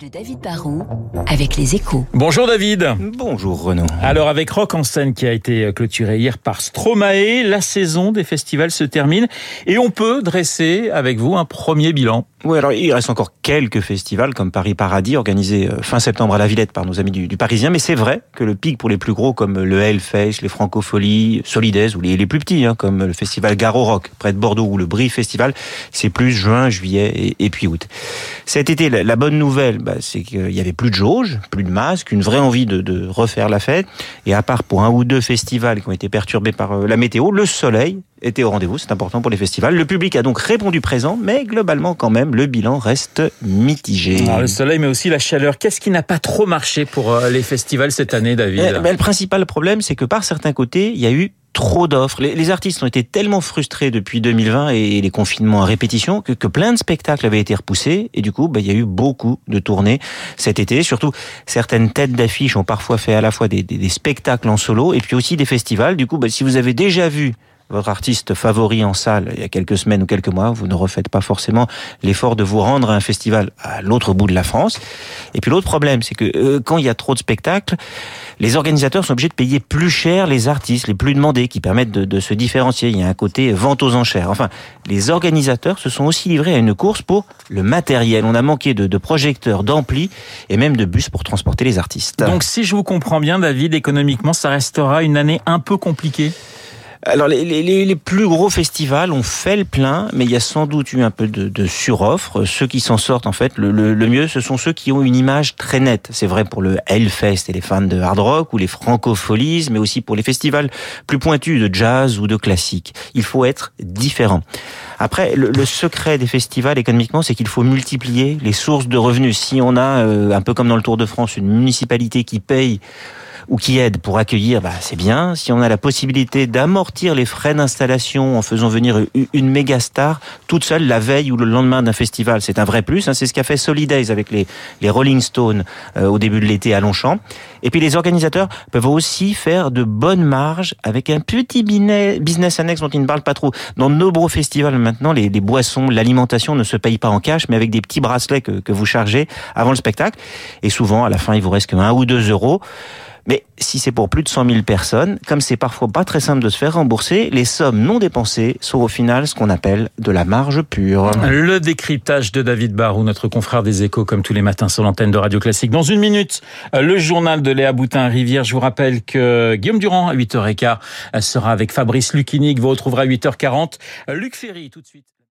de David Barrault avec les échos. Bonjour David. Bonjour Renaud. Alors avec Rock en scène qui a été clôturé hier par Stromae, la saison des festivals se termine et on peut dresser avec vous un premier bilan. Oui, alors il reste encore quelques festivals comme Paris Paradis organisés euh, fin septembre à la Villette par nos amis du, du Parisien, mais c'est vrai que le pic pour les plus gros comme le Hellfest, les Francopholies, Solidaise ou les, les plus petits hein, comme le festival Garo Rock près de Bordeaux ou le Brie Festival, c'est plus juin, juillet et, et puis août. Cet été, la, la bonne nouvelle, bah, c'est qu'il y avait plus de jauges, plus de masques, une vraie envie de, de refaire la fête. Et à part pour un ou deux festivals qui ont été perturbés par euh, la météo, le soleil était au rendez-vous, c'est important pour les festivals. Le public a donc répondu présent, mais globalement quand même, le bilan reste mitigé. Alors, le soleil, mais aussi la chaleur. Qu'est-ce qui n'a pas trop marché pour euh, les festivals cette année, David Eh ben, Le principal problème, c'est que par certains côtés, il y a eu trop d'offres. Les, les, artistes ont été tellement frustrés depuis 2020 et les confinements à répétition que, que plein de spectacles avaient été repoussés et du coup, ben, il y a eu beaucoup de tournées cet été. Surtout, certaines têtes d'affiches ont parfois fait à la fois des, des, des, spectacles en solo et puis aussi des festivals. Du coup, ben, si vous avez déjà vu votre artiste favori en salle il y a quelques semaines ou quelques mois, vous ne refaites pas forcément l'effort de vous rendre à un festival à l'autre bout de la France. Et puis l'autre problème, c'est que euh, quand il y a trop de spectacles, les organisateurs sont obligés de payer plus cher les artistes les plus demandés, qui permettent de, se différencier. Il y a un côté vente aux enchères. Enfin, les organisateurs se sont aussi livrés à une course pour le matériel. On a manqué de, de projecteurs, d'amplis et même de bus pour transporter les artistes. Donc si je vous comprends bien, David, économiquement, ça restera une année un peu compliquée? Alors les, les, les, plus gros festivals ont fait le plein, mais il y a sans doute eu un peu de, de suroffre. Ceux qui s'en sortent, en fait, le, le, le, mieux, ce sont ceux qui ont une image très nette. C'est vrai pour le Hellfest et les fans de hard rock ou les francopholies, mais aussi pour les festivals plus pointus de jazz ou de classique. Il faut être différent. Après, le, le secret des festivals économiquement, c'est qu'il faut multiplier les sources de revenus. Si on a, euh, un peu comme dans le Tour de France, une municipalité qui paye ou qui aide pour accueillir, bah, c'est bien. Si on a la possibilité d'amortir les frais d'installation en faisant venir une méga star toute seule la veille ou le lendemain d'un festival, c'est un vrai plus. Hein. C'est ce qu'a fait Solidays avec les, les Rolling Stones euh, au début de l'été à Longchamp. Et puis les organisateurs peuvent aussi faire de bonnes marges avec un petit business annexe dont ils ne parlent pas trop. Dans de nombreux festivals maintenant, les, boissons, l'alimentation ne se payent pas en cash, mais avec des petits bracelets que, que vous chargez avant le spectacle. Et souvent, à la fin, il vous reste que 1 ou 2 euros. Mais si c'est pour plus de 100 000 personnes, comme c'est parfois pas très simple de se faire rembourser, les sommes non dépensées sont au final ce qu'on appelle de la marge pure. Le décryptage de David Barou, notre confrère des échos, comme tous les matins sur l'antenne de Radio Classique. Dans une minute, le journal de Léa Boutin-Rivière. Je vous rappelle que Guillaume Durand, à 8h15, sera avec Fabrice Lucchini, vous retrouverez à 8h40. Luc Ferry, tout de suite.